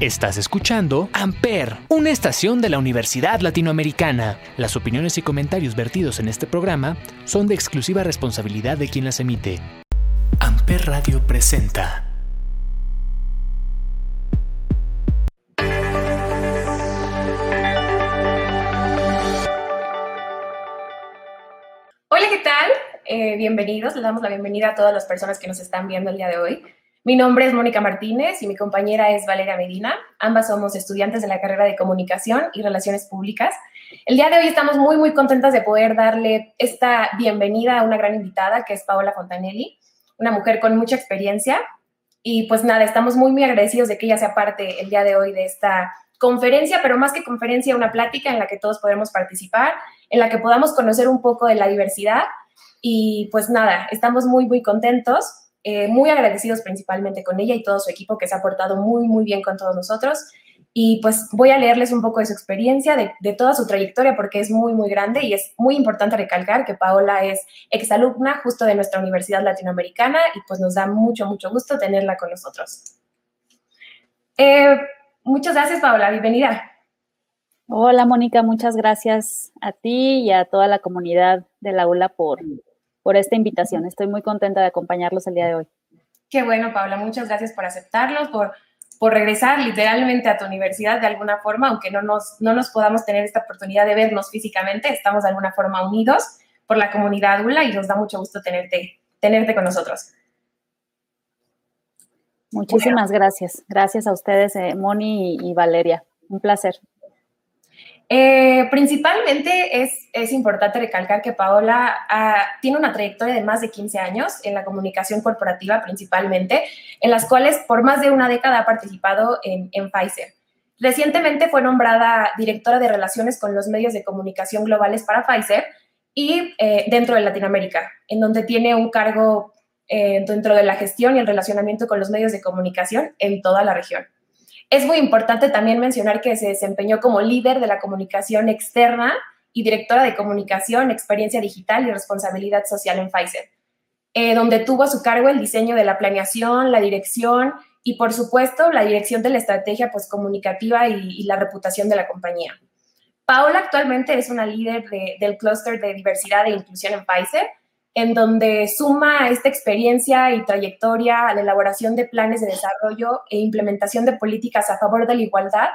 Estás escuchando Amper, una estación de la Universidad Latinoamericana. Las opiniones y comentarios vertidos en este programa son de exclusiva responsabilidad de quien las emite. Amper Radio presenta. Hola, ¿qué tal? Eh, bienvenidos. Les damos la bienvenida a todas las personas que nos están viendo el día de hoy. Mi nombre es Mónica Martínez y mi compañera es Valeria Medina. Ambas somos estudiantes de la carrera de Comunicación y Relaciones Públicas. El día de hoy estamos muy, muy contentas de poder darle esta bienvenida a una gran invitada que es Paola Fontanelli, una mujer con mucha experiencia. Y pues nada, estamos muy, muy agradecidos de que ella sea parte el día de hoy de esta conferencia, pero más que conferencia, una plática en la que todos podremos participar, en la que podamos conocer un poco de la diversidad. Y pues nada, estamos muy, muy contentos. Eh, muy agradecidos principalmente con ella y todo su equipo que se ha portado muy, muy bien con todos nosotros. Y pues voy a leerles un poco de su experiencia, de, toda su trayectoria, porque es muy, muy grande y es muy importante recalcar que Paola es exalumna justo de nuestra Universidad Latinoamericana y pues nos da mucho, mucho gusto tenerla con nosotros. Eh, muchas gracias, Paola. Bienvenida. Hola, Mónica. Muchas gracias a ti y a toda la comunidad de la ULA por, por esta invitación. Estoy muy contenta de acompañarlos el día de hoy. Qué bueno, Paula. Muchas gracias por aceptarlos, por, por regresar literalmente a tu universidad de alguna forma, aunque no nos, no nos podamos tener esta oportunidad de vernos físicamente, estamos de alguna forma unidos por la comunidad ULA y nos da mucho gusto tenerte, tenerte con nosotros. Muchísimas gracias. Gracias a ustedes, eh, Moni y Valeria. Un placer. Eh, principalmente es, importante recalcar que Paola ah, tiene una trayectoria de más de 15 años en la comunicación corporativa principalmente, en las cuales por más de una década ha participado en, en Pfizer. Recientemente fue nombrada directora de relaciones con los medios de comunicación globales para Pfizer y eh, dentro de Latinoamérica, en donde tiene un cargo eh, dentro de la gestión y el relacionamiento con los medios de comunicación en toda la región. Es muy importante también mencionar que se desempeñó como líder de la comunicación externa y directora de comunicación, experiencia digital y responsabilidad social en Pfizer, eh, donde tuvo a su cargo el diseño de la planeación, la dirección y, por supuesto, la dirección de la estrategia pues, comunicativa y, la reputación de la compañía. Paola actualmente es una líder del clúster de diversidad e inclusión en Pfizer en donde suma esta experiencia y trayectoria a la elaboración de planes de desarrollo e implementación de políticas a favor de la igualdad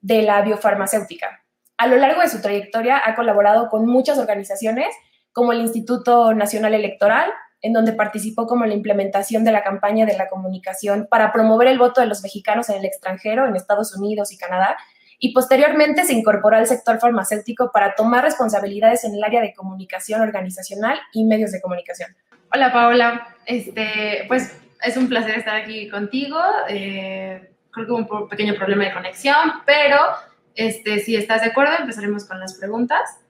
de la biofarmacéutica. A lo largo de su trayectoria ha colaborado con muchas organizaciones como el Instituto Nacional Electoral, en donde participó como la implementación de la campaña de la comunicación para promover el voto de los mexicanos en el extranjero, en Estados Unidos y Canadá, y posteriormente se incorporó al sector farmacéutico para tomar responsabilidades en el área de comunicación organizacional y medios de comunicación. Hola Paola, este, pues es un placer estar aquí contigo. Eh, creo que hubo un pequeño problema de conexión, pero este, si estás de acuerdo empezaremos con las preguntas.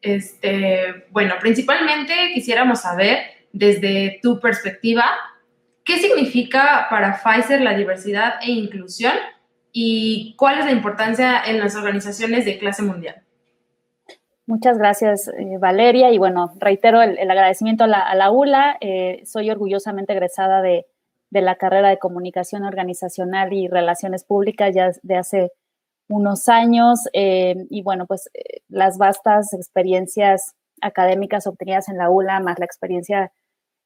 Este, bueno, principalmente quisiéramos saber desde tu perspectiva, ¿qué significa para Pfizer la diversidad e inclusión y cuál es la importancia en las organizaciones de clase mundial. Muchas gracias, eh, Valeria. Y bueno, reitero el, agradecimiento a la, ULA. Eh, soy orgullosamente egresada de, la carrera de Comunicación Organizacional y Relaciones Públicas ya de hace unos años. Eh, y bueno, pues las vastas experiencias académicas obtenidas en la ULA, más la experiencia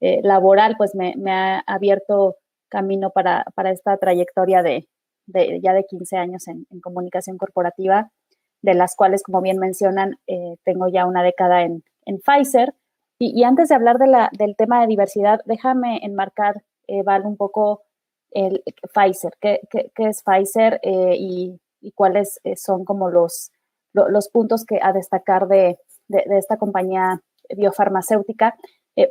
laboral, pues me, ha abierto camino para esta trayectoria de, ya de 15 años en, comunicación corporativa, de las cuales, como bien mencionan, eh, tengo ya una década en, Pfizer. Y, antes de hablar de la, del tema de diversidad, déjame enmarcar, eh, un poco el Pfizer. ¿Qué, es Pfizer eh, y, cuáles son como los, los puntos que a destacar de, esta compañía biofarmacéutica?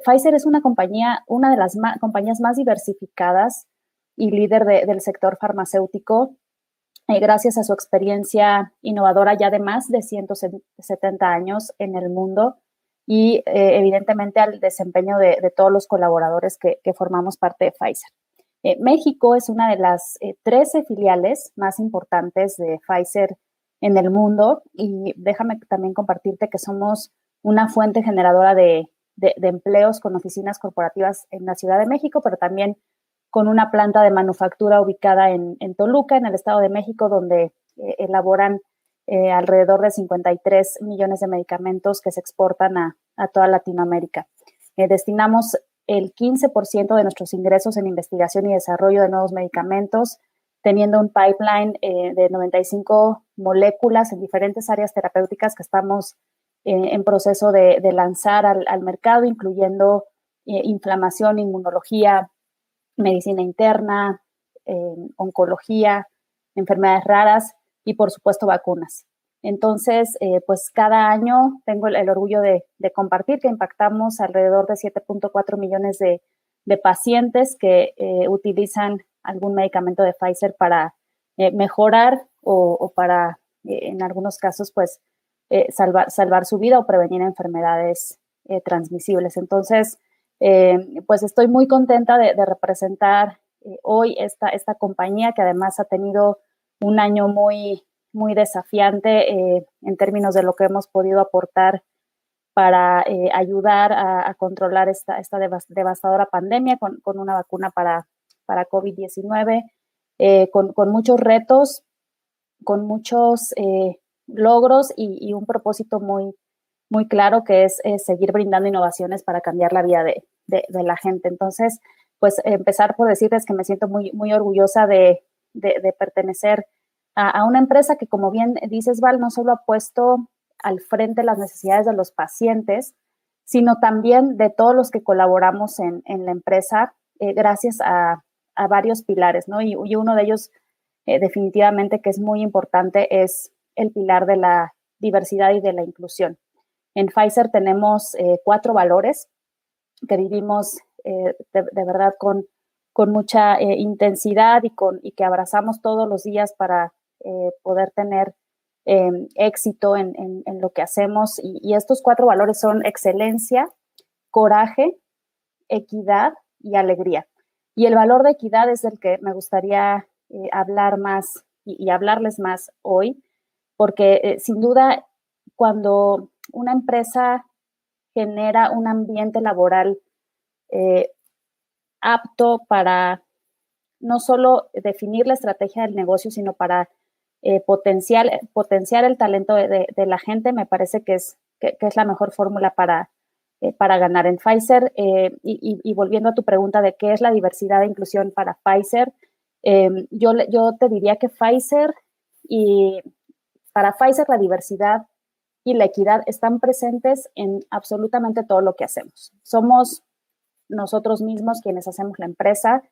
Pfizer es una compañía, una de las compañías más diversificadas y líder del sector farmacéutico, eh, gracias a su experiencia innovadora ya de más de 170 años en el mundo y eh, evidentemente al desempeño de, todos los colaboradores que, formamos parte de Pfizer. Eh, México es una de las 13 filiales más importantes de Pfizer en el mundo y déjame también compartirte que somos una fuente generadora de empleos con oficinas corporativas en la Ciudad de México, pero también con una planta de manufactura ubicada en, Toluca, en el Estado de México, donde eh, elaboran eh, alrededor de 53 millones de medicamentos que se exportan a, toda Latinoamérica. destinamos el 15% de nuestros ingresos en investigación y desarrollo de nuevos medicamentos, teniendo un pipeline de 95 moléculas en diferentes áreas terapéuticas que estamos en proceso de, lanzar al, mercado, incluyendo inflamación, inmunología, medicina interna, oncología, enfermedades raras y por supuesto vacunas. Entonces, eh, pues cada año tengo el, orgullo de, compartir que impactamos alrededor de 7.4 millones de, pacientes que eh, utilizan algún medicamento de Pfizer para eh, mejorar o, para, en algunos casos, pues salvar, salvar su vida o prevenir enfermedades transmisibles. Entonces, eh, pues estoy muy contenta de, representar eh, hoy esta, esta compañía que además ha tenido un año muy, muy desafiante eh, en términos de lo que hemos podido aportar para ayudar a, controlar esta, esta devastadora pandemia con, una vacuna para, para COVID-19, con, con, muchos retos, con muchos logros y, un propósito muy, muy claro que es, seguir brindando innovaciones para cambiar la vida de, la gente. Entonces, pues empezar por decirles que me siento muy, muy orgullosa de, pertenecer a, una empresa que, como bien dices, Val, no solo ha puesto al frente las necesidades de los pacientes, sino también de todos los que colaboramos en, la empresa, eh, gracias a, varios pilares, ¿no? Y, uno de ellos, eh, definitivamente, que es muy importante, es el pilar de la diversidad y de la inclusión. En Pfizer tenemos eh, cuatro valores que vivimos eh, de, verdad con, con mucha eh, intensidad y, con, y que abrazamos todos los días para poder tener em, éxito en, lo que hacemos. Y, estos cuatro valores son excelencia, coraje, equidad y alegría. Y el valor de equidad es el que me gustaría hablar más y, hablarles más hoy, porque sin duda cuando una empresa genera un ambiente laboral eh, apto para no solo definir la estrategia del negocio, sino para eh, potenciar, el talento de, la gente, me parece que es, que, es la mejor fórmula para, eh, para ganar en Pfizer. Y, volviendo a tu pregunta de qué es la diversidad e inclusión para Pfizer, yo, yo te diría que Pfizer y para Pfizer la diversidad y la equidad están presentes en absolutamente todo lo que hacemos. Somos nosotros mismos quienes hacemos la empresa,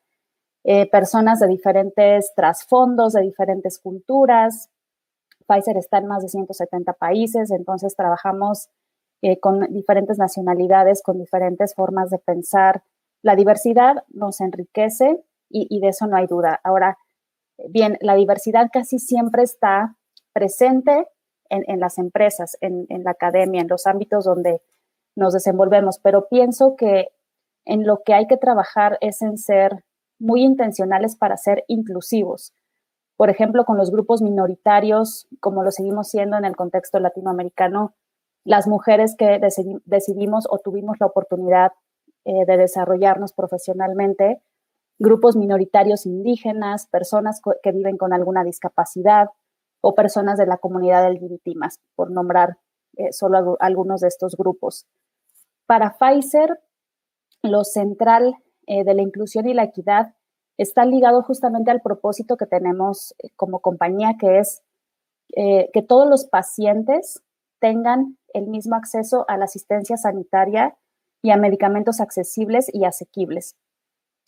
eh, personas de diferentes trasfondos, de diferentes culturas. Pfizer está en más de 170 países, entonces trabajamos eh, con diferentes nacionalidades, con diferentes formas de pensar. La diversidad nos enriquece y, y de eso no hay duda. Ahora, bien, la diversidad casi siempre está presente en, las empresas, en, la academia, en los ámbitos donde nos desenvolvemos, pero pienso que en lo que hay que trabajar es en ser muy intencionales para ser inclusivos. Por ejemplo, con los grupos minoritarios, como lo seguimos siendo en el contexto latinoamericano, las mujeres que decidimos o tuvimos la oportunidad eh, de desarrollarnos profesionalmente, grupos minoritarios indígenas, personas que viven con alguna discapacidad, o personas de la comunidad LGBT por nombrar eh, solo algunos de estos grupos. Para Pfizer, lo central eh, de la inclusión y la equidad está ligado justamente al propósito que tenemos eh, como compañía, que es que todos los pacientes tengan el mismo acceso a la asistencia sanitaria y a medicamentos accesibles y asequibles.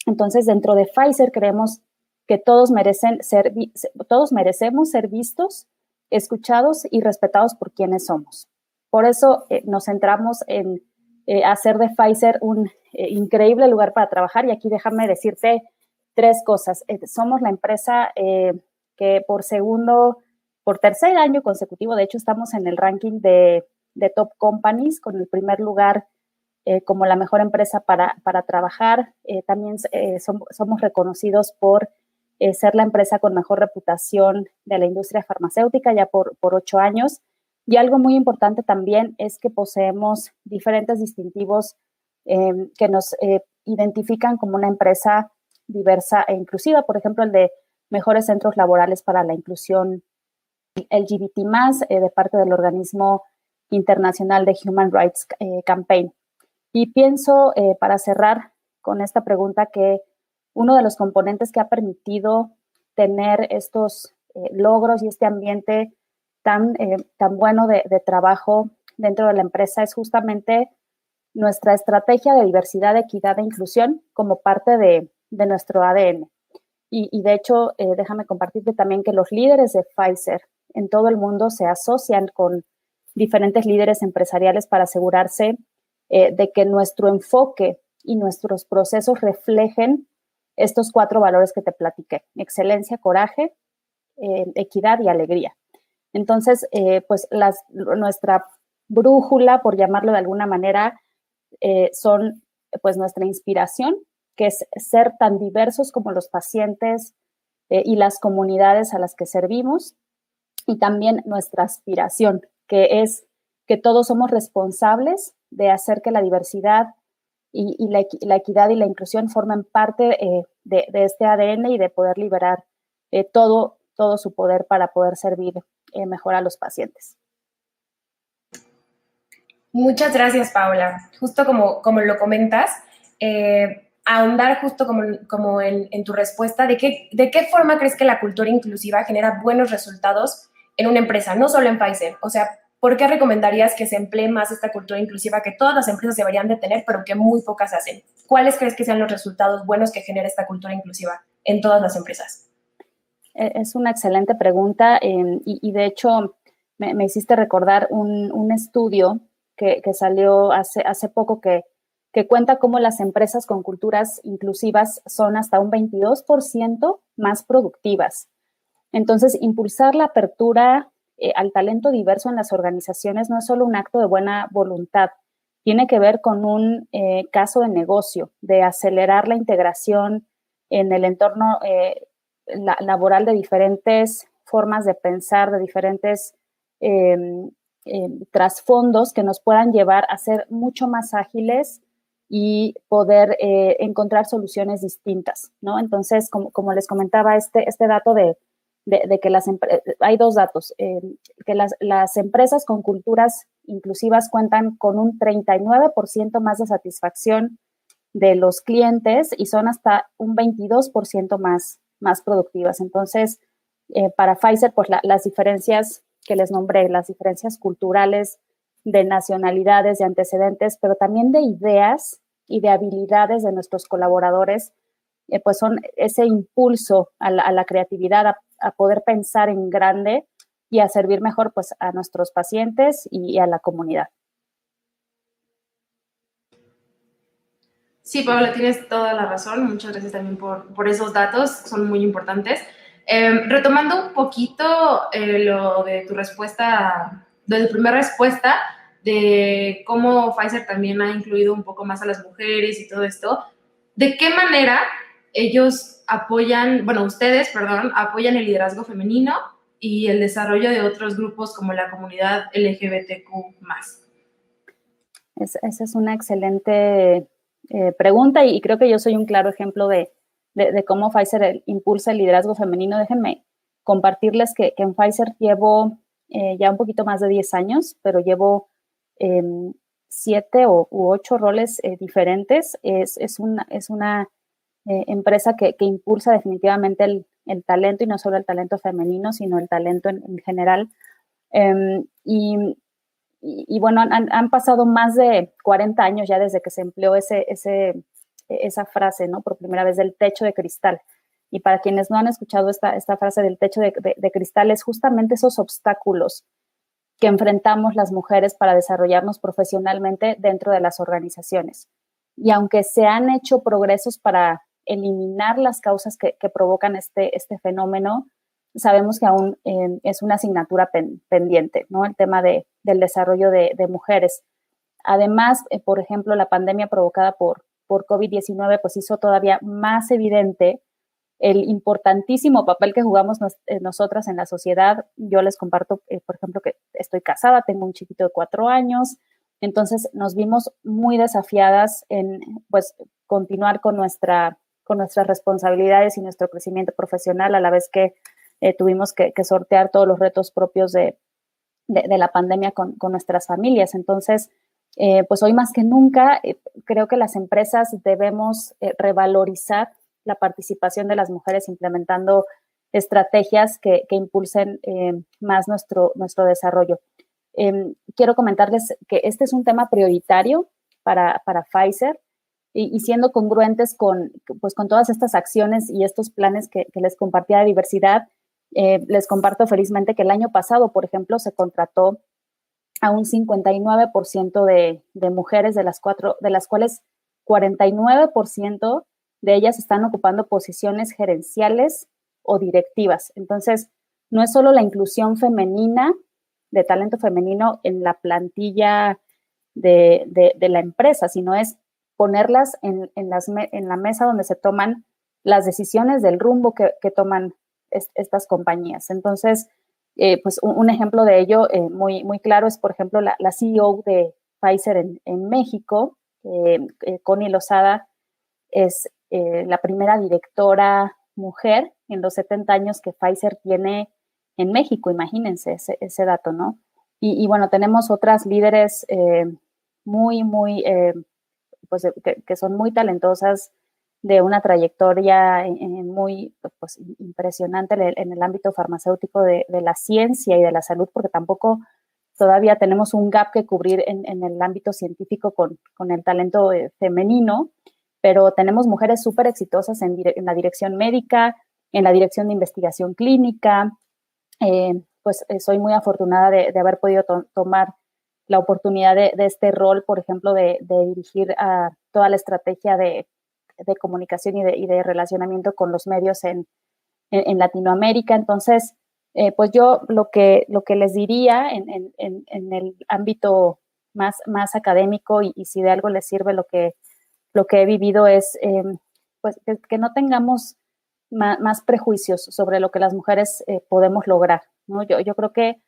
Entonces, dentro de Pfizer creemos que todos, merecen ser, todos merecemos ser vistos, escuchados y respetados por quienes somos. Por eso eh, nos centramos en eh, hacer de Pfizer un eh, increíble lugar para trabajar y aquí déjame decirte tres cosas. somos la empresa que por segundo, por tercer año consecutivo, de hecho estamos en el ranking de, top companies con el primer lugar como la mejor empresa para, para trabajar. también somos reconocidos por eh, ser la empresa con mejor reputación de la industria farmacéutica ya por, por ocho años. Y algo muy importante también es que poseemos diferentes distintivos em, que nos eh, identifican como una empresa diversa e inclusiva, por ejemplo, el de mejores centros laborales para la inclusión LGBT eh, de parte del organismo internacional de Human Rights eh, Campaign. Y pienso, para cerrar con esta pregunta, que uno de los componentes que ha permitido tener estos logros y este ambiente tan, tan bueno de, trabajo dentro de la empresa es justamente nuestra estrategia de diversidad, equidad e inclusión como parte de, nuestro ADN. Y, de hecho, déjame compartirte también que los líderes de Pfizer en todo el mundo se asocian con diferentes líderes empresariales para asegurarse eh, de que nuestro enfoque y nuestros procesos reflejen estos cuatro valores que te platiqué, excelencia, coraje, eh, equidad y alegría. Entonces, eh, pues nuestra brújula, por llamarlo de alguna manera, son pues nuestra inspiración, que es ser tan diversos como los pacientes y las comunidades a las que servimos, y también nuestra aspiración, que es que todos somos responsables de hacer que la diversidad y, la, equidad y la inclusión formen parte eh, de, este ADN y de poder liberar eh, todo, todo su poder para poder servir eh, mejor a los pacientes. Muchas gracias, Paula. Justo como, como lo comentas, ahondar justo como, como en, en, tu respuesta, ¿de qué, ¿de qué forma crees que la cultura inclusiva genera buenos resultados en una empresa, no solo en Pfizer. O sea, ¿por qué recomendarías que se emplee más esta cultura inclusiva que todas las empresas deberían de tener, pero que muy pocas hacen? ¿Cuáles crees que sean los resultados buenos que genera esta cultura inclusiva en todas las empresas? E, es una excelente pregunta em, y, de hecho me, hiciste recordar un, estudio que, salió hace, hace poco que, que cuenta cómo las empresas con culturas inclusivas son hasta un 22% más productivas. Entonces, impulsar la apertura eh, al talento diverso en las organizaciones no es solo un acto de buena voluntad, tiene que ver con un eh, caso de negocio, de acelerar la integración en el entorno eh, laboral de diferentes formas de pensar, de diferentes em, em, trasfondos que nos puedan llevar a ser mucho más ágiles y poder encontrar soluciones distintas, ¿no? Entonces, como, como les comentaba, este, este dato de de, que las hay dos datos, eh, que las, las, empresas con culturas inclusivas cuentan con un 39% más de satisfacción de los clientes y son hasta un 22% más, más productivas. Entonces, eh, para Pfizer, pues las diferencias que les nombré, las diferencias culturales, de nacionalidades, de antecedentes, pero también de ideas y de habilidades de nuestros colaboradores, eh, pues son ese impulso a la, creatividad, a, poder pensar en grande y a servir mejor pues a nuestros pacientes y, a la comunidad. Sí, Paula, tienes toda la razón. Muchas gracias también por, por esos datos, son muy importantes. Em, retomando un poquito eh, lo de tu respuesta, de tu primera respuesta, de cómo Pfizer también ha incluido un poco más a las mujeres y todo esto, ¿de qué manera ellos apoyan, bueno, ustedes, perdón, apoyan el liderazgo femenino y el desarrollo de otros grupos como la comunidad LGBTQ. esa es una excelente eh, pregunta y, creo que yo soy un claro ejemplo de, cómo Pfizer impulsa el liderazgo femenino. Déjenme compartirles que, en Pfizer llevo eh, ya un poquito más de 10 años, pero llevo em, siete u ocho roles eh, diferentes. Es, es, una, es una eh, empresa que, impulsa definitivamente el, talento y no solo el talento femenino, sino el talento en, general. Em, y, bueno, han, pasado más de 40 años ya desde que se empleó ese, ese, esa frase, ¿no? Por primera vez del techo de cristal. Y para quienes no han escuchado esta, esta frase del techo de, de cristal, es justamente esos obstáculos que enfrentamos las mujeres para desarrollarnos profesionalmente dentro de las organizaciones. Y aunque se han hecho progresos para eliminar las causas que, provocan este, este fenómeno, sabemos que aún eh, es una asignatura pendiente, ¿no? El tema de, del desarrollo de, mujeres. Además, eh, por ejemplo, la pandemia provocada por, por COVID-19 pues hizo todavía más evidente el importantísimo papel que jugamos eh, nosotras en la sociedad. Yo les comparto, por ejemplo, que estoy casada, tengo un chiquito de cuatro años, entonces nos vimos muy desafiadas en pues continuar con nuestra con nuestras responsabilidades y nuestro crecimiento profesional a la vez que eh, tuvimos que, sortear todos los retos propios de, la pandemia con, nuestras familias. Entonces, eh, pues hoy más que nunca, eh, creo que las empresas debemos revalorizar la participación de las mujeres implementando estrategias que, impulsen más nuestro, desarrollo. Em, quiero comentarles que este es un tema prioritario para Pfizer y, siendo congruentes con, pues, con todas estas acciones y estos planes que, les compartía de diversidad, eh, les comparto felizmente que el año pasado, por ejemplo, se contrató a un 59% de, de mujeres, de las, cuatro, de las cuales 49% de ellas están ocupando posiciones gerenciales o directivas. Entonces, no es solo la inclusión femenina, de talento femenino en la plantilla de, de, la empresa, sino es ponerlas en, en, en, la mesa donde se toman las decisiones del rumbo que, que toman estas compañías. Entonces, eh, pues un, ejemplo de ello eh, muy, muy claro es, por ejemplo, la, CEO de Pfizer en, México, eh, Connie Lozada, es la primera directora mujer en los 70 años que Pfizer tiene en México, imagínense ese, dato, ¿no? Y, bueno, tenemos otras líderes muy, muy, pues que, son muy talentosas de una trayectoria muy pues, impresionante en el ámbito farmacéutico de, la ciencia y de la salud, porque tampoco todavía tenemos un gap que cubrir en, el ámbito científico con, el talento eh, femenino, pero tenemos mujeres súper exitosas en, la dirección médica, en la dirección de investigación clínica. Eh, pues eh, soy muy afortunada de, haber podido tomar la oportunidad de, este rol, por ejemplo, de, dirigir a toda la estrategia de comunicación y de, relacionamiento con los medios en, Latinoamérica. Entonces, eh, pues yo lo que, les diría en, el ámbito más, académico y, si de algo les sirve lo que, he vivido es em, pues que, no tengamos más, prejuicios sobre lo que las mujeres eh, podemos lograr. yo creo que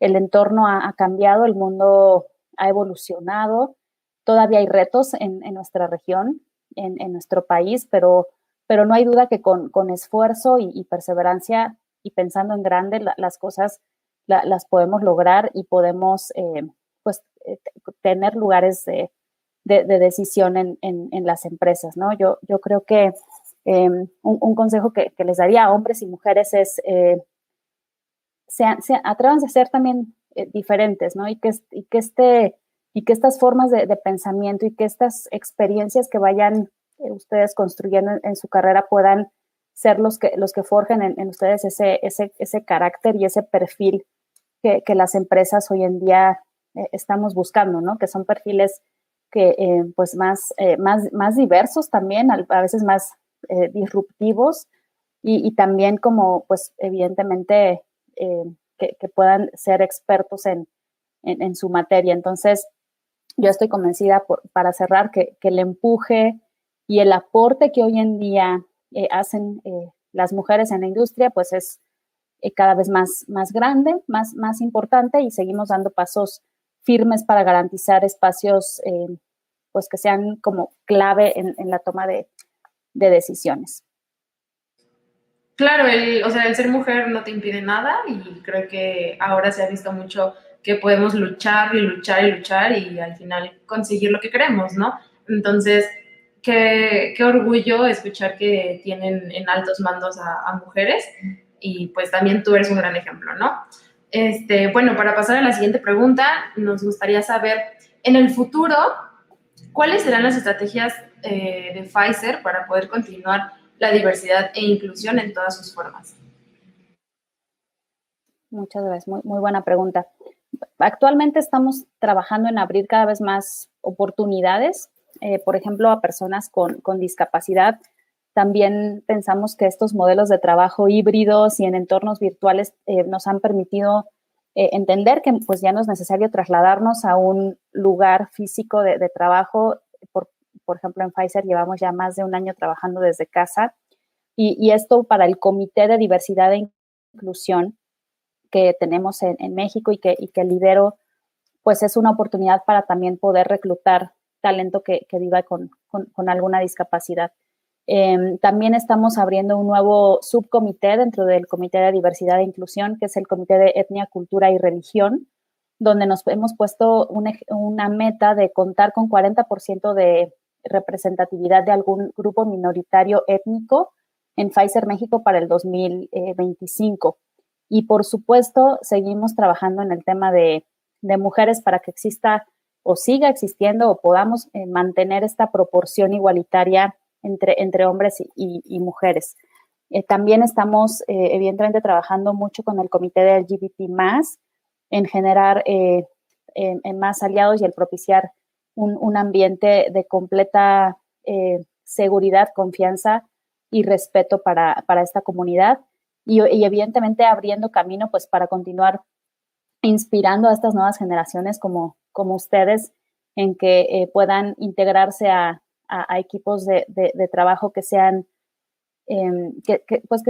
el entorno ha, cambiado, el mundo ha evolucionado, todavía hay retos en, en nuestra región, en, nuestro país, pero, pero no hay duda que con, esfuerzo y, perseverancia y pensando en grande las cosas las podemos lograr y podemos eh, pues eh, tener lugares de, decisión en, las empresas, ¿no? Yo, yo creo que em, un, consejo que, les daría a hombres y mujeres es eh, sean, atrévanse a ser también diferentes, ¿no? Y que, este y que estas formas de, pensamiento y que estas experiencias que vayan eh, ustedes construyendo en, su carrera puedan ser los que, los que forjen en, ustedes ese, ese, ese, carácter y ese perfil que, que las empresas hoy en día eh, estamos buscando, ¿no? Que son perfiles que, eh, pues, más, más, más diversos también, a, veces más disruptivos y, y, también como, pues, evidentemente, que, que, puedan ser expertos en, en, en su materia. Entonces, yo estoy convencida, para cerrar, que, el empuje y el aporte que hoy en día eh, hacen eh, las mujeres en la industria, pues es eh, cada vez más, más grande, más, más importante y seguimos dando pasos firmes para garantizar espacios pues que sean como clave en, la toma de, decisiones. Claro, el, o sea, el ser mujer no te impide nada y creo que ahora se ha visto mucho que podemos luchar y luchar y luchar y al final conseguir lo que queremos, ¿no? Entonces, qué, qué orgullo escuchar que tienen en altos mandos a, mujeres y pues también tú eres un gran ejemplo, ¿no? Este, bueno, para pasar a la siguiente pregunta, nos gustaría saber, en el futuro, ¿cuáles serán las estrategias eh, de Pfizer para poder continuar la diversidad e inclusión en todas sus formas? Muchas gracias, muy, muy buena pregunta actualmente estamos trabajando en abrir cada vez más oportunidades, eh, por ejemplo, a personas con, discapacidad. También pensamos que estos modelos de trabajo híbridos y en entornos virtuales eh, nos han permitido eh, entender que pues ya no es necesario trasladarnos a un lugar físico de, trabajo. Por, por, ejemplo, en Pfizer llevamos ya más de un año trabajando desde casa y, y esto para el Comité de Diversidad e Inclusión que tenemos en, México y que, y que lidero, pues es una oportunidad para también poder reclutar talento que, viva con, alguna discapacidad. Em, también estamos abriendo un nuevo subcomité dentro del Comité de Diversidad e Inclusión, que es el Comité de Etnia, Cultura y Religión, donde nos hemos puesto una meta de contar con 40% de representatividad de algún grupo minoritario étnico en Pfizer México para el 2025. Y por supuesto, seguimos trabajando en el tema de, mujeres para que exista o siga existiendo o podamos eh, mantener esta proporción igualitaria entre, entre hombres y, mujeres. Eh, también estamos, eh, evidentemente, trabajando mucho con el comité de LGBT en generar en, más aliados y el propiciar un, ambiente de completa seguridad, confianza y respeto para, esta comunidad y, evidentemente abriendo camino pues para continuar inspirando a estas nuevas generaciones como, como ustedes en que eh, puedan integrarse a, equipos de, trabajo que sean em, que, pues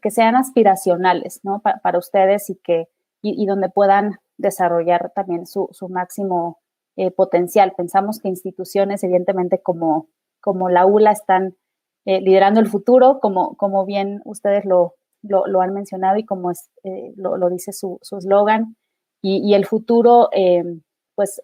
que, sean aspiracionales ¿no? para ustedes y que y, donde puedan desarrollar también su, máximo eh, potencial. Pensamos que instituciones, evidentemente, como, como la ULA, están eh, liderando el futuro, como, como bien ustedes lo, lo, han mencionado y como eh, lo, dice su eslogan. y, el futuro, eh, pues,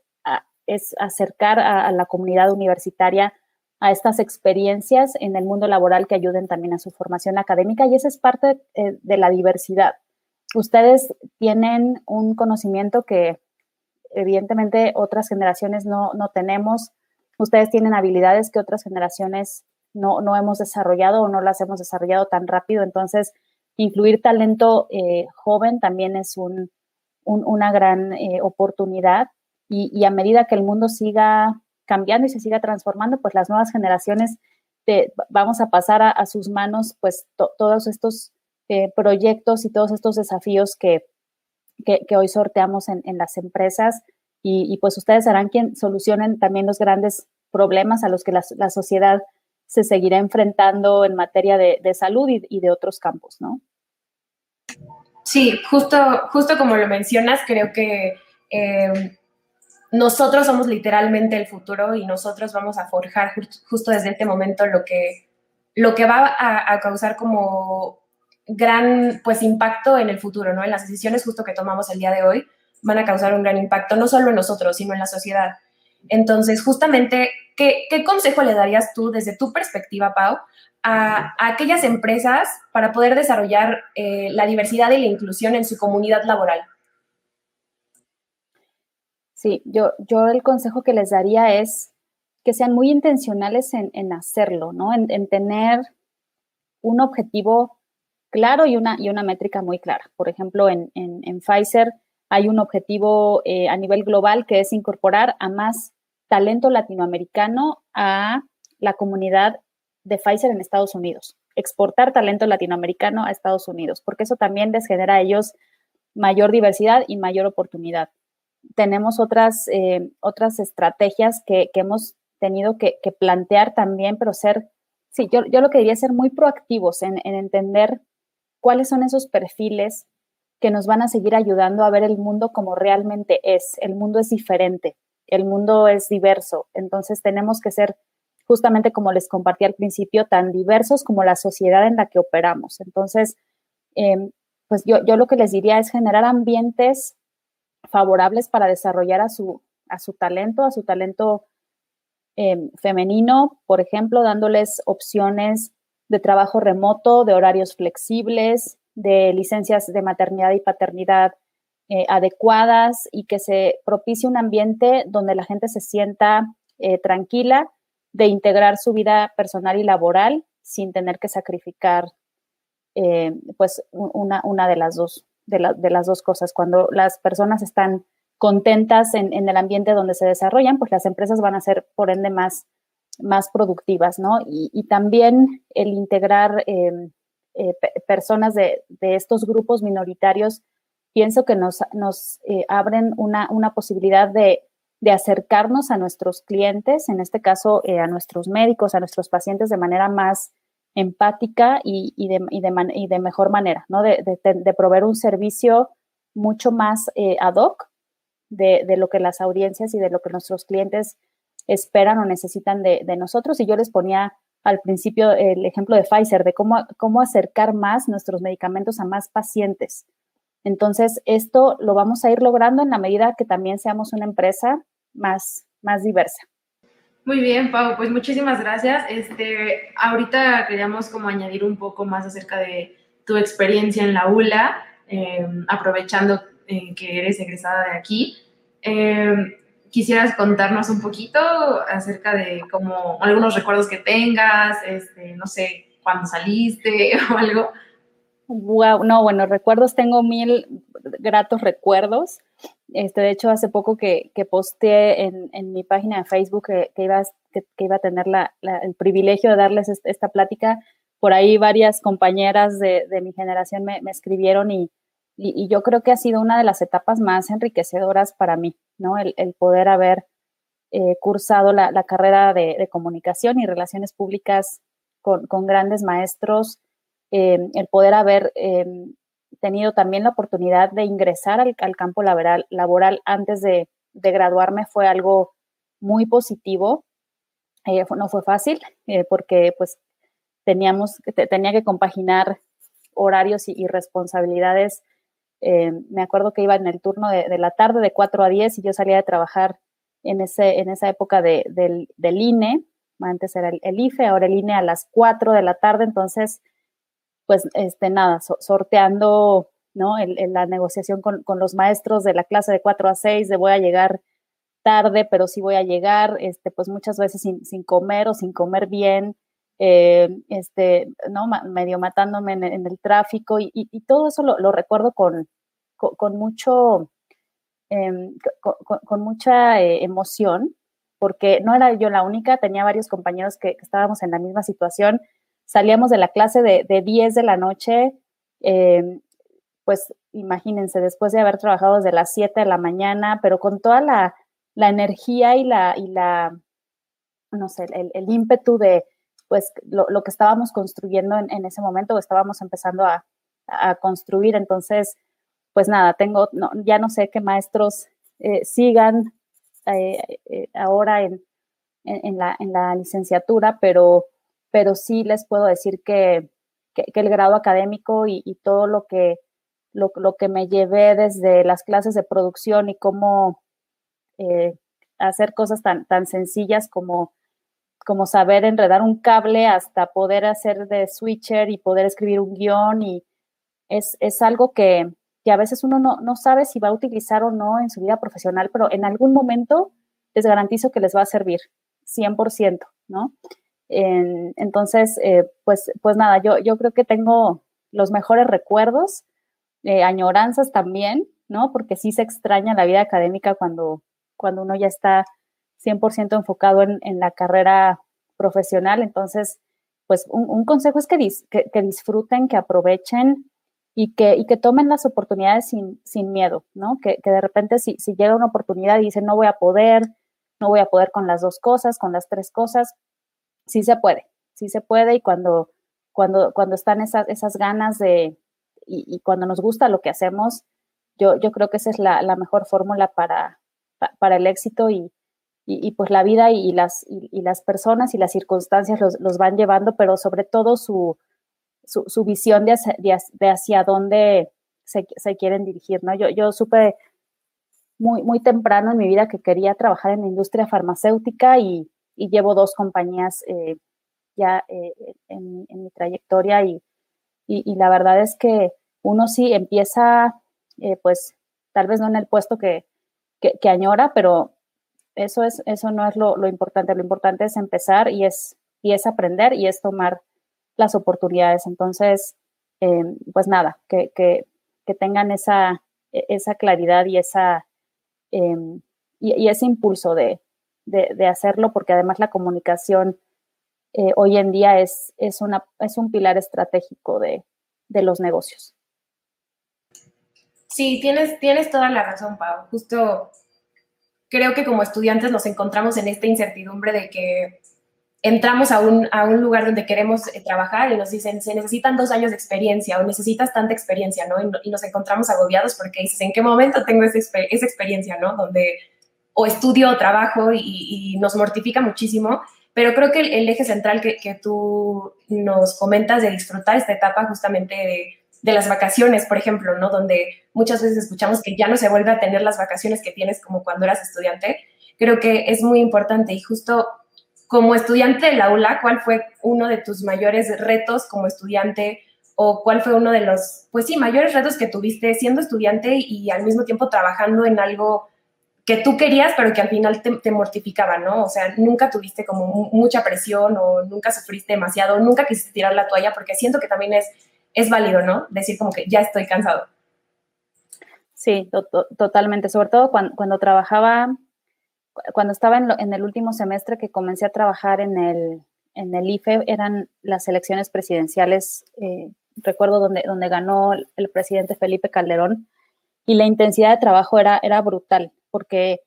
es acercar a, la comunidad universitaria a estas experiencias en el mundo laboral que ayuden también a su formación académica y esa es parte de la diversidad. Ustedes tienen un conocimiento que evidentemente otras generaciones no, no tenemos. Ustedes tienen habilidades que otras generaciones no, no hemos desarrollado o no las hemos desarrollado tan rápido. Entonces, incluir talento eh, joven también es un, una gran eh, oportunidad y, a medida que el mundo siga cambiando y se siga transformando, pues las nuevas generaciones vamos a pasar a, sus manos pues todos estos eh, proyectos y todos estos desafíos que, que, hoy sorteamos en, las empresas y, pues ustedes serán quien solucionen también los grandes problemas a los que la, la sociedad se seguirá enfrentando en materia de, salud y, de otros campos, ¿no? Sí, justo, justo como lo mencionas, creo que eh, nosotros somos literalmente el futuro y nosotros vamos a forjar justo desde este momento lo que, lo que va a, causar como gran pues impacto en el futuro, ¿no? En las decisiones justo que tomamos el día de hoy van a causar un gran impacto, no solo en nosotros, sino en la sociedad. Entonces, justamente, ¿qué, consejo le darías tú desde tu perspectiva, Pau, a, aquellas empresas para poder desarrollar eh, la diversidad y la inclusión en su comunidad laboral? Sí, yo, yo el consejo que les daría es que sean muy intencionales en, hacerlo, ¿no? En, tener un objetivo claro y una, y una métrica muy clara. Por ejemplo, en, Pfizer hay un objetivo eh, a nivel global que es incorporar a más talento latinoamericano a la comunidad de Pfizer en Estados Unidos, exportar talento latinoamericano a Estados Unidos, porque eso también les genera a ellos mayor diversidad y mayor oportunidad. Tenemos otras, eh, otras estrategias que, hemos tenido que, plantear también, pero ser, sí, yo, yo, lo que diría es ser muy proactivos en, en entender cuáles son esos perfiles que nos van a seguir ayudando a ver el mundo como realmente es. El mundo es diferente el mundo es diverso, entonces tenemos que ser justamente como les compartí al principio, tan diversos como la sociedad en la que operamos. Entonces, em, pues yo, yo, lo que les diría es generar ambientes favorables para desarrollar a su, a su talento, a su talento em, femenino, por ejemplo, dándoles opciones de trabajo remoto, de horarios flexibles, de licencias de maternidad y paternidad eh, adecuadas y que se propicie un ambiente donde la gente se sienta eh, tranquila de integrar su vida personal y laboral sin tener que sacrificar eh, pues una, una, de las dos de, las dos cosas. Cuando las personas están contentas en, el ambiente donde se desarrollan, pues las empresas van a ser por ende más, más productivas, ¿no? Y, también el integrar personas de, de, estos grupos minoritarios pienso que nos, eh, abren una, posibilidad de, acercarnos a nuestros clientes, en este caso eh, a nuestros médicos, a nuestros pacientes de manera más empática y, de, mejor manera, ¿no? De, proveer un servicio mucho más eh, ad hoc de, lo que las audiencias y de lo que nuestros clientes esperan o necesitan de, nosotros. Y yo les ponía al principio el ejemplo de Pfizer, de cómo, cómo acercar más nuestros medicamentos a más pacientes. Entonces, esto lo vamos a ir logrando en la medida que también seamos una empresa más, más diversa. Muy bien, Pau, pues muchísimas gracias. Este, ahorita queríamos como añadir un poco más acerca de tu experiencia en la ULA, em, aprovechando eh, que eres egresada de aquí. Em, quisieras contarnos un poquito acerca de como algunos recuerdos que tengas, este, no sé, cuándo saliste o algo. Wow, no, bueno, recuerdos, tengo mil gratos recuerdos. Este, de hecho, hace poco que, que posteé en, en, mi página de Facebook que, iba, que, iba a tener la, el privilegio de darles esta, plática, por ahí varias compañeras de, de mi generación me, me escribieron y, y, yo creo que ha sido una de las etapas más enriquecedoras para mí, ¿no? El, poder haber eh, cursado la, carrera de, comunicación y relaciones públicas con, grandes maestros, eh, el poder haber eh, tenido también la oportunidad de ingresar al, campo laboral, laboral antes de, graduarme fue algo muy positivo. No fue fácil porque pues teníamos, tenía que compaginar horarios y responsabilidades eh, me acuerdo que iba en el turno de, la tarde de 4 a 10 y yo salía de trabajar en, ese, en esa época de, del, del, INE, antes era el, IFE, ahora el INE a las 4 de la tarde, entonces, pues, este, nada, so, sorteando, ¿no? El, la negociación con, con, los maestros de la clase de 4 a 6, de voy a llegar tarde, pero sí voy a llegar, este, pues muchas veces sin, sin comer o sin comer bien, eh, este, ¿no? medio matándome en, el tráfico y, y, todo eso lo, lo recuerdo con, con, mucho, eh, con, mucha eh, emoción, porque no era yo la única, tenía varios compañeros que, estábamos en la misma situación, salíamos de la clase de, de 10 de la noche, eh, pues imagínense, después de haber trabajado desde las 7 de la mañana, pero con toda la, la energía y la, y la, no sé, el, el ímpetu de, pues lo, lo que estábamos construyendo en, en, ese momento, estábamos empezando a, a, construir. Entonces, pues nada, tengo, no, ya no sé qué maestros eh, sigan eh, eh, ahora en, en, la, en la licenciatura, pero, pero sí les puedo decir que, que, el grado académico y, y todo lo que, lo, lo, que me llevé desde las clases de producción y cómo hacer cosas tan, tan sencillas como como saber enredar un cable hasta poder hacer de switcher y poder escribir un guion y es, es algo que, que, a veces uno no, no, sabe si va a utilizar o no en su vida profesional, pero en algún momento les garantizo que les va a servir 100%, ¿no? En, entonces, eh, pues, pues nada, yo, yo creo que tengo los mejores recuerdos, eh, añoranzas también, ¿no? Porque sí se extraña la vida académica cuando, cuando uno ya está 100% enfocado en, en, la carrera profesional. Entonces, pues un, consejo es que, disfruten, que aprovechen y que, y que tomen las oportunidades sin, sin miedo, ¿no? Que, que de repente si, si, llega una oportunidad y dicen, no voy a poder, no voy a poder con las dos cosas, con las tres cosas, sí se puede, sí se puede y cuando, cuando, cuando están esas, esas ganas de, y, y cuando nos gusta lo que hacemos, yo, yo creo que esa es la, la mejor fórmula para, para el éxito y, y, pues la vida y, las, y, las personas y las circunstancias los, los van llevando, pero sobre todo su, su, visión de hacia, de, hacia dónde se, se, quieren dirigir, ¿no? Yo, yo supe muy, muy temprano en mi vida que quería trabajar en la industria farmacéutica y, llevo dos compañías eh, ya eh, en, en, mi trayectoria y, y, la verdad es que uno sí empieza, eh, pues tal vez no en el puesto que, que, que añora, pero eso, es, eso no es lo, lo, importante, lo importante es empezar y es, y es aprender y es tomar las oportunidades. Entonces, eh, pues nada, que, que, tengan esa, e, esa claridad y, esa, eh, y, ese impulso de, de, de, hacerlo, porque además la comunicación eh, hoy en día es, es, una, es un pilar estratégico de, de los negocios. Sí, tienes, tienes toda la razón, Pau. Justo creo que como estudiantes nos encontramos en esta incertidumbre de que entramos a un, a un lugar donde queremos eh, trabajar y nos dicen, se necesitan dos años de experiencia o necesitas tanta experiencia, ¿no? Y, nos encontramos agobiados porque dices, ¿en qué momento tengo esa, esa experiencia, ¿no? Donde o estudio o trabajo y, y, nos mortifica muchísimo, pero creo que el, eje central que, que, tú nos comentas de disfrutar esta etapa justamente de, de, las vacaciones, por ejemplo, ¿no? Donde muchas veces escuchamos que ya no se vuelve a tener las vacaciones que tienes como cuando eras estudiante, creo que es muy importante y justo como estudiante del aula, ¿cuál fue uno de tus mayores retos como estudiante o cuál fue uno de los, pues sí, mayores retos que tuviste siendo estudiante y al mismo tiempo trabajando en algo que tú querías, pero que al final te, mortificaba, ¿no? O sea, nunca tuviste como mucha presión o nunca sufriste demasiado, nunca quisiste tirar la toalla, porque siento que también es, es válido, ¿no? Decir como que ya estoy cansado. Sí, totalmente, sobre todo cuando, cuando trabajaba, cuando estaba en, en, el último semestre que comencé a trabajar en el, en el IFE, eran las elecciones presidenciales eh, recuerdo donde, donde ganó el presidente Felipe Calderón, y la intensidad de trabajo era, era brutal, porque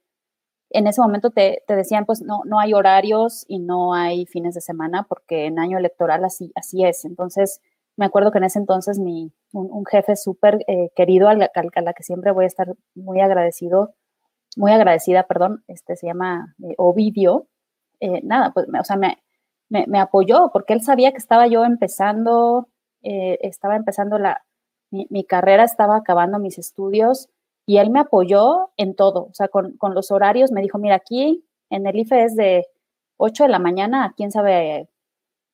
en ese momento te, te, decían, pues no, no hay horarios y no hay fines de semana, porque en año electoral así, así es. Entonces, me acuerdo que en ese entonces mi, un, jefe súper eh, querido, a que siempre voy a estar muy agradecido, muy agradecida, perdón, este se llama eh, Ovidio, eh, nada, pues, o sea, me, me, me, apoyó porque él sabía que estaba yo empezando eh, estaba empezando la, mi, carrera, estaba acabando mis estudios y él me apoyó en todo, o sea, con, los horarios, me dijo, mira, aquí en el IFE es de 8 de la mañana a quién sabe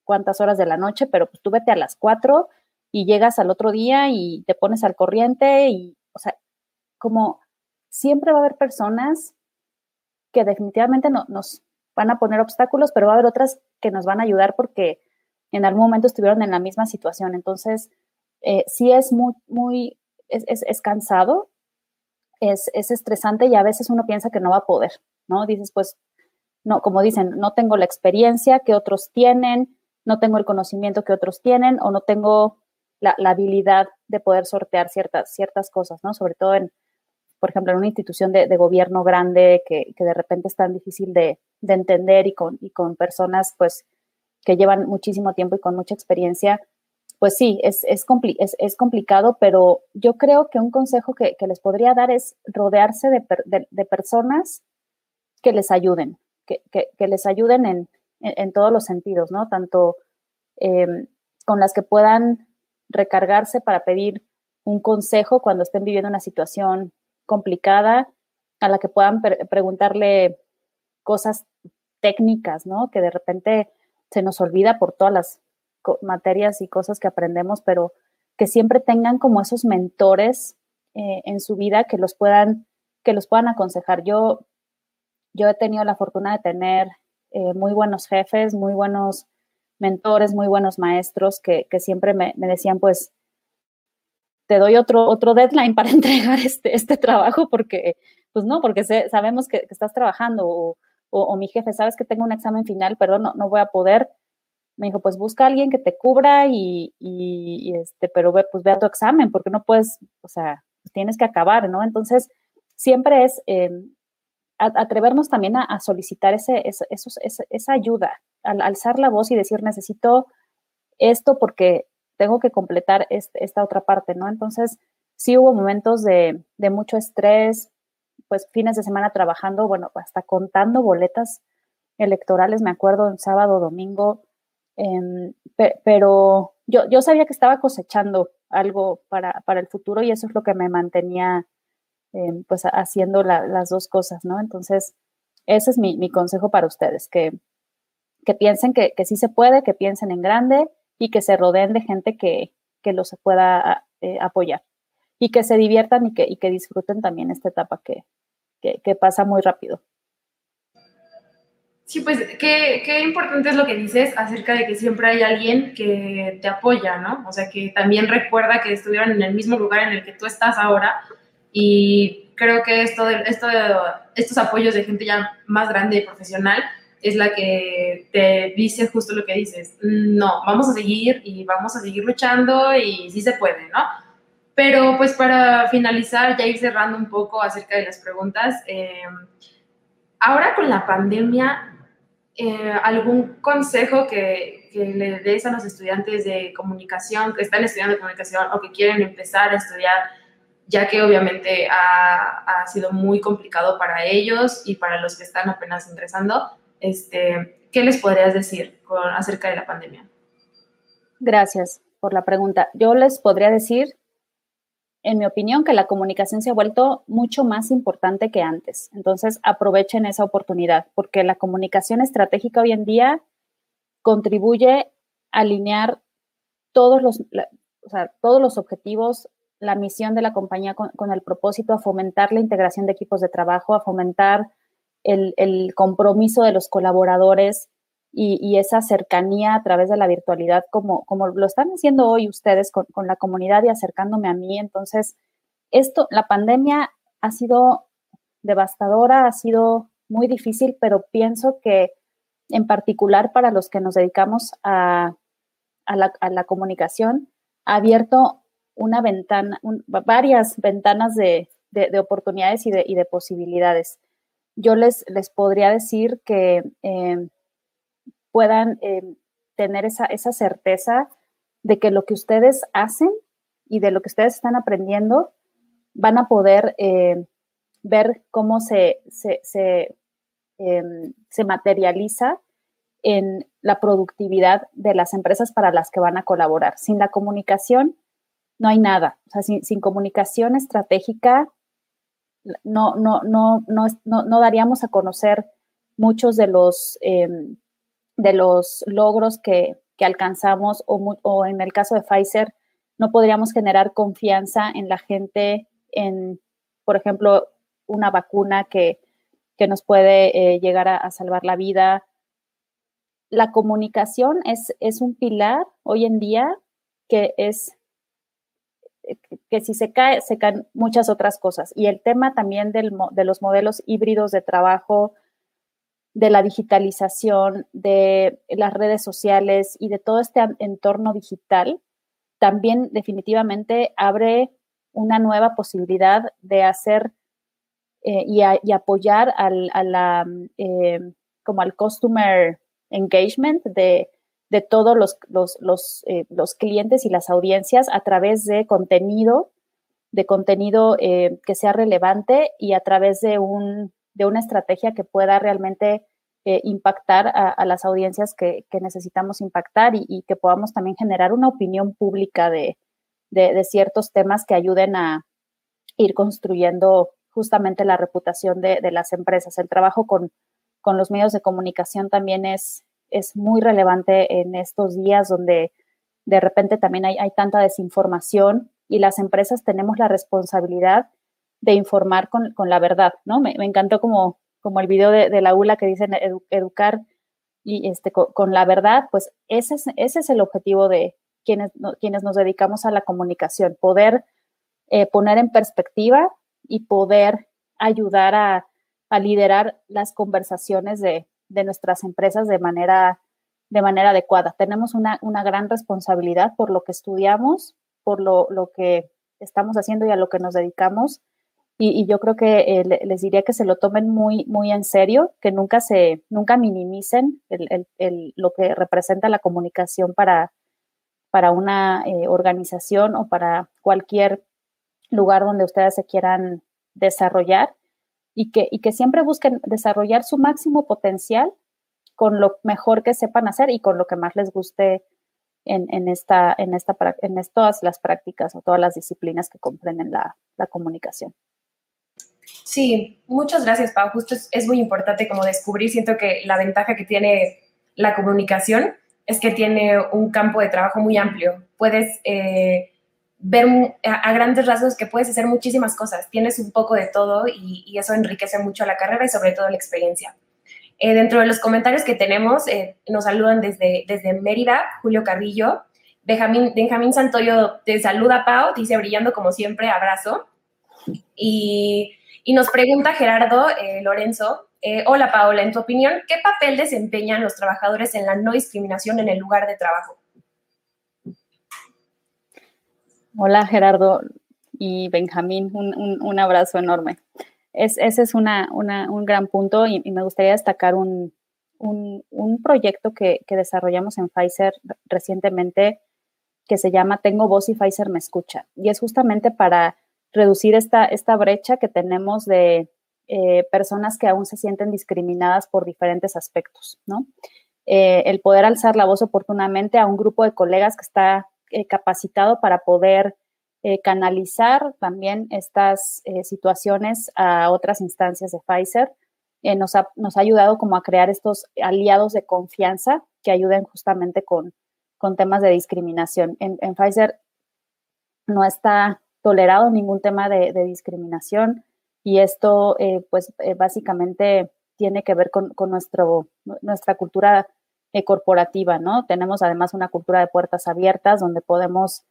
cuántas horas de la noche, pero pues tú vete a las 4 y llegas al otro día y te pones al corriente y, o sea, como siempre va a haber personas que definitivamente no, nos van a poner obstáculos, pero va a haber otras que nos van a ayudar porque en algún momento estuvieron en la misma situación. Entonces, eh, sí es muy, muy, es, es, cansado, es, es, estresante y a veces uno piensa que no va a poder, ¿no? Dices, pues, no, como dicen, no tengo la experiencia que otros tienen, no tengo el conocimiento que otros tienen o no tengo la, habilidad de poder sortear ciertas, ciertas cosas, ¿no? Sobre todo en, por ejemplo, en una institución de, de gobierno grande que, que, de repente es tan difícil de, de entender y con, y con personas, pues, que llevan muchísimo tiempo y con mucha experiencia, pues sí, es, es, es, complicado, pero yo creo que un consejo que, les podría dar es rodearse de, personas que les ayuden, que, les ayuden en, todos los sentidos, ¿no? Tanto em, con las que puedan recargarse para pedir un consejo cuando estén viviendo una situación complicada, a la que puedan preguntarle cosas técnicas, ¿no? Que de repente se nos olvida por todas las materias y cosas que aprendemos, pero que siempre tengan como esos mentores eh, en su vida que los puedan, que los puedan aconsejar. Yo, yo he tenido la fortuna de tener eh, muy buenos jefes, muy buenos mentores, muy buenos maestros que, siempre me, decían, pues, te doy otro, otro deadline para entregar este, este trabajo porque, pues no, porque sabemos que, que, estás trabajando o, mi jefe, sabes que tengo un examen final, perdón, no, no voy a poder. Me dijo, pues busca a alguien que te cubra y, y, este, pero ve, pues ve a tu examen, porque no puedes, o sea, tienes que acabar, ¿no? Entonces, siempre es em, atrevernos también a, solicitar ese, esa, ayuda, al alzar la voz y decir, necesito esto porque tengo que completar este, esta otra parte, ¿no? Entonces, sí hubo momentos de, mucho estrés, pues fines de semana trabajando, bueno, hasta contando boletas electorales, me acuerdo, en sábado, domingo, em, pero yo, sabía que estaba cosechando algo para, el futuro y eso es lo que me mantenía em, pues haciendo las dos cosas, ¿no? Entonces, ese es mi, consejo para ustedes, que, que piensen que, que, sí se puede, que piensen en grande y que se rodeen de gente que, que los pueda eh, apoyar y que se diviertan y que, y que disfruten también esta etapa que, que, pasa muy rápido. Sí, pues qué, qué, importante es lo que dices acerca de que siempre hay alguien que te apoya, ¿no? O sea, que también recuerda que estuvieron en el mismo lugar en el que tú estás ahora y creo que esto de, esto de, estos apoyos de gente ya más grande y profesional es la que te dice justo lo que dices. No, vamos a seguir y vamos a seguir luchando y sí se puede, ¿no? Pero pues para finalizar, ya ir cerrando un poco acerca de las preguntas, eh, ahora con la pandemia, eh, ¿algún consejo que, que, le des a los estudiantes de comunicación que están estudiando comunicación o que quieren empezar a estudiar, ya que obviamente ha, ha sido muy complicado para ellos y para los que están apenas ingresando? Este, ¿qué les podrías decir acerca de la pandemia? Gracias por la pregunta. Yo les podría decir, en mi opinión, que la comunicación se ha vuelto mucho más importante que antes. Entonces, aprovechen esa oportunidad, porque la comunicación estratégica hoy en día contribuye a alinear todos los, todos los objetivos, la misión de la compañía con, el propósito, a fomentar la integración de equipos de trabajo, a fomentar el, el compromiso de los colaboradores, y, esa cercanía a través de la virtualidad, como, como lo están haciendo hoy ustedes con, la comunidad y acercándome a mí. Entonces, esto, la pandemia ha sido devastadora, ha sido muy difícil, pero pienso que en particular para los que nos dedicamos a, la, comunicación, ha abierto una ventana, varias ventanas de, oportunidades y de, posibilidades. Yo les, les podría decir que eh, puedan eh, tener esa, esa certeza de que lo que ustedes hacen y de lo que ustedes están aprendiendo van a poder eh, ver cómo se, se, em, se, materializa en la productividad de las empresas para las que van a colaborar. Sin la comunicación no hay nada. O sea, sin, comunicación estratégica no, no, no, no, daríamos a conocer muchos de los em, de los logros que, alcanzamos o, en el caso de Pfizer, no podríamos generar confianza en la gente en, por ejemplo, una vacuna que, nos puede eh, llegar a, salvar la vida. La comunicación es, es un pilar hoy en día que es que si se cae, se caen muchas otras cosas. Y el tema también del, de los modelos híbridos de trabajo, de la digitalización, de las redes sociales y de todo este entorno digital, también definitivamente abre una nueva posibilidad de hacer eh, y, apoyar al, a la, eh, como al customer engagement de, todos los, los, eh, los, clientes y las audiencias a través de contenido, de contenido que sea relevante y a través de un de una estrategia que pueda realmente eh, impactar a, las audiencias que, necesitamos impactar y, que podamos también generar una opinión pública de, ciertos temas que ayuden a ir construyendo justamente la reputación de, las empresas. El trabajo con, con, los medios de comunicación también es, es muy relevante en estos días donde de repente también hay, hay tanta desinformación y las empresas tenemos la responsabilidad de informar con, con la verdad, ¿no? Me, encantó como, como el video de, la ULA que dicen educar y este, con, la verdad, pues ese es, ese es el objetivo de quienes, quienes nos dedicamos a la comunicación, poder eh, poner en perspectiva y poder ayudar a, a liderar las conversaciones de, de, nuestras empresas de manera, de manera adecuada. Tenemos una, una gran responsabilidad por lo que estudiamos, por lo, lo que estamos haciendo y a lo que nos dedicamos y, yo creo que eh, les diría que se lo tomen muy, muy en serio, que nunca se, nunca minimicen lo que representa la comunicación para, para una eh, organización o para cualquier lugar donde ustedes se quieran desarrollar y que, y que siempre busquen desarrollar su máximo potencial con lo mejor que sepan hacer y con lo que más les guste en, en, esta, en, esta, en todas las prácticas o todas las disciplinas que comprenden la comunicación. Sí, muchas gracias, Pau. Justo es, muy importante como descubrir, siento que la ventaja que tiene la comunicación es que tiene un campo de trabajo muy amplio. Puedes eh, ver a, grandes rasgos que puedes hacer muchísimas cosas. Tienes un poco de todo y, eso enriquece mucho la carrera y sobre todo la experiencia. Eh, dentro de los comentarios que tenemos, eh, nos saludan desde, desde Mérida, Julio Carrillo. Benjamín, Benjamín Santoyo te saluda, Pau, dice brillando como siempre, abrazo. Y y nos pregunta Gerardo eh, Lorenzo, eh, hola Paola, en tu opinión, ¿qué papel desempeñan los trabajadores en la no discriminación en el lugar de trabajo? Hola Gerardo y Benjamín, un, abrazo enorme. ese es un gran punto y, me gustaría destacar un, proyecto que, que, desarrollamos en Pfizer recientemente que se llama Tengo voz y Pfizer me escucha. Y es justamente para reducir esta, esta brecha que tenemos de, eh, personas que aún se sienten discriminadas por diferentes aspectos, ¿no? Eh, el poder alzar la voz oportunamente a un grupo de colegas que está capacitado para poder canalizar también estas situaciones a otras instancias de Pfizer. Nos ha, nos, ha, ayudado como a crear estos aliados de confianza que ayuden justamente con, con temas de discriminación. En, Pfizer no está tolerado ningún tema de, discriminación y esto eh, pues eh, básicamente tiene que ver con, nuestro, nuestra cultura eh, corporativa, ¿no? Tenemos además una cultura de puertas abiertas donde podemos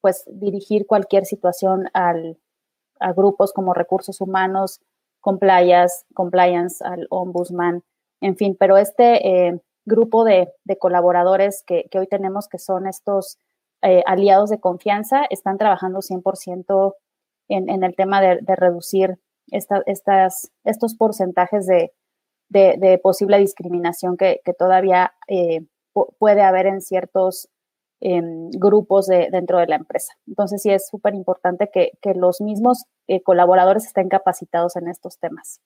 pues dirigir cualquier situación al, a grupos como recursos humanos, compliance, compliance al ombudsman, en fin, pero este grupo de, colaboradores que, hoy tenemos, que son estos eh, aliados de confianza, están trabajando 100% en, en, el tema de, reducir estas, estos porcentajes de, posible discriminación que, todavía eh, puede haber en ciertos em, grupos dentro de la empresa. Entonces, sí es súper importante que, los mismos eh, colaboradores estén capacitados en estos temas.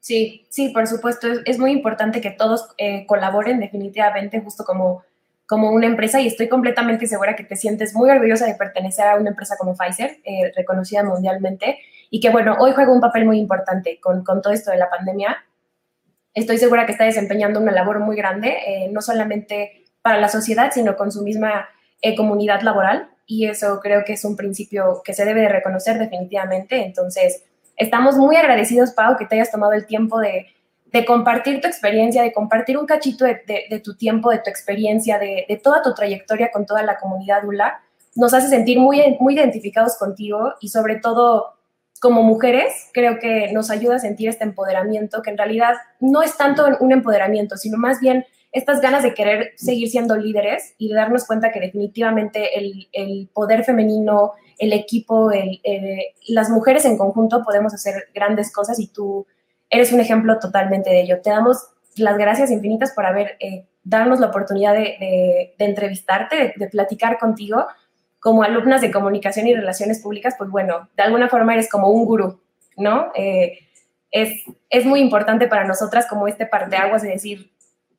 Sí, sí, por supuesto. Es, muy importante que todos eh, colaboren definitivamente, justo como, como una empresa, y estoy completamente segura que te sientes muy orgullosa de pertenecer a una empresa como Pfizer, reconocida mundialmente, y que, bueno, hoy juega un papel muy importante con, todo esto de la pandemia. Estoy segura que está desempeñando una labor muy grande, eh, no solamente para la sociedad, sino con su misma comunidad laboral, y eso creo que es un principio que se debe de reconocer definitivamente. Entonces, Estamos muy agradecidos, Pau, que te hayas tomado el tiempo de, compartir tu experiencia, de compartir un cachito de, tu tiempo, de tu experiencia, de, toda tu trayectoria con toda la comunidad ULA. Nos hace sentir muy, muy identificados contigo y sobre todo como mujeres, creo que nos ayuda a sentir este empoderamiento, que en realidad no es tanto un empoderamiento, sino más bien estas ganas de querer seguir siendo líderes y de darnos cuenta que definitivamente el, poder femenino, el equipo, las mujeres en conjunto podemos hacer grandes cosas y tú eres un ejemplo totalmente de ello. Te damos las gracias infinitas por haber eh, darnos la oportunidad de, entrevistarte, de, platicar contigo. Como alumnas de comunicación y relaciones públicas, pues bueno, de alguna forma eres como un gurú, ¿no? Eh, es, es muy importante para nosotras como este parteaguas de decir,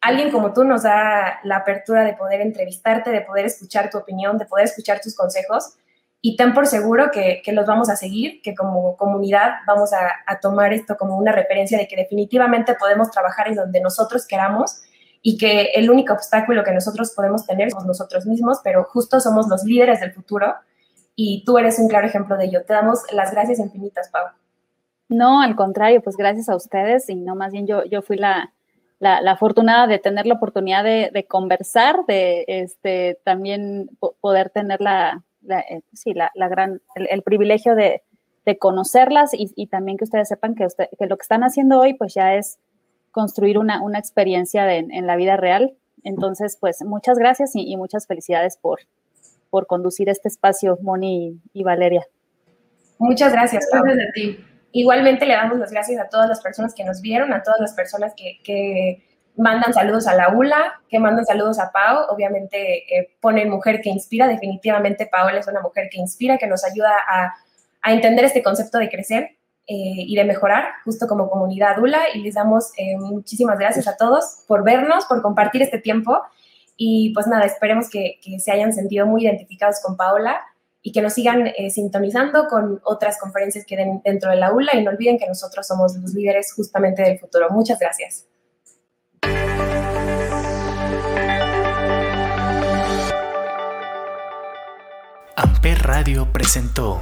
alguien como tú nos da la apertura de poder entrevistarte, de poder escuchar tu opinión, de poder escuchar tus consejos y ten por seguro que, los vamos a seguir, que como comunidad vamos a, tomar esto como una referencia de que definitivamente podemos trabajar en donde nosotros queramos y que el único obstáculo que nosotros podemos tener somos nosotros mismos, pero justo somos los líderes del futuro y tú eres un claro ejemplo de ello. Te damos las gracias infinitas, Pau. No, al contrario, pues gracias a ustedes y no más bien yo, yo fui la, la, afortunada de tener la oportunidad de, conversar, de este, también poder tener la, eh, sí, la, gran, el, privilegio de, conocerlas y, también que ustedes sepan que, que, lo que están haciendo hoy pues ya es construir una, una experiencia en la vida real. Entonces, pues muchas gracias y, muchas felicidades por, por conducir este espacio, Moni y, Valeria. Muchas gracias, Gracias a ti. Igualmente le damos las gracias a todas las personas que nos vieron, a todas las personas que, mandan saludos a la ULA, que mandan saludos a Pau. Obviamente eh, ponen mujer que inspira. Definitivamente Paola es una mujer que inspira, que nos ayuda a, entender este concepto de crecer eh, y de mejorar, justo como comunidad ULA. Y les damos eh, muchísimas gracias a todos por vernos, por compartir este tiempo. Y pues nada, esperemos que, que se hayan sentido muy identificados con Paola y que nos sigan eh, sintonizando con otras conferencias que den dentro del aula y no olviden que nosotros somos los líderes justamente del futuro. Muchas gracias. Amper Radio presentó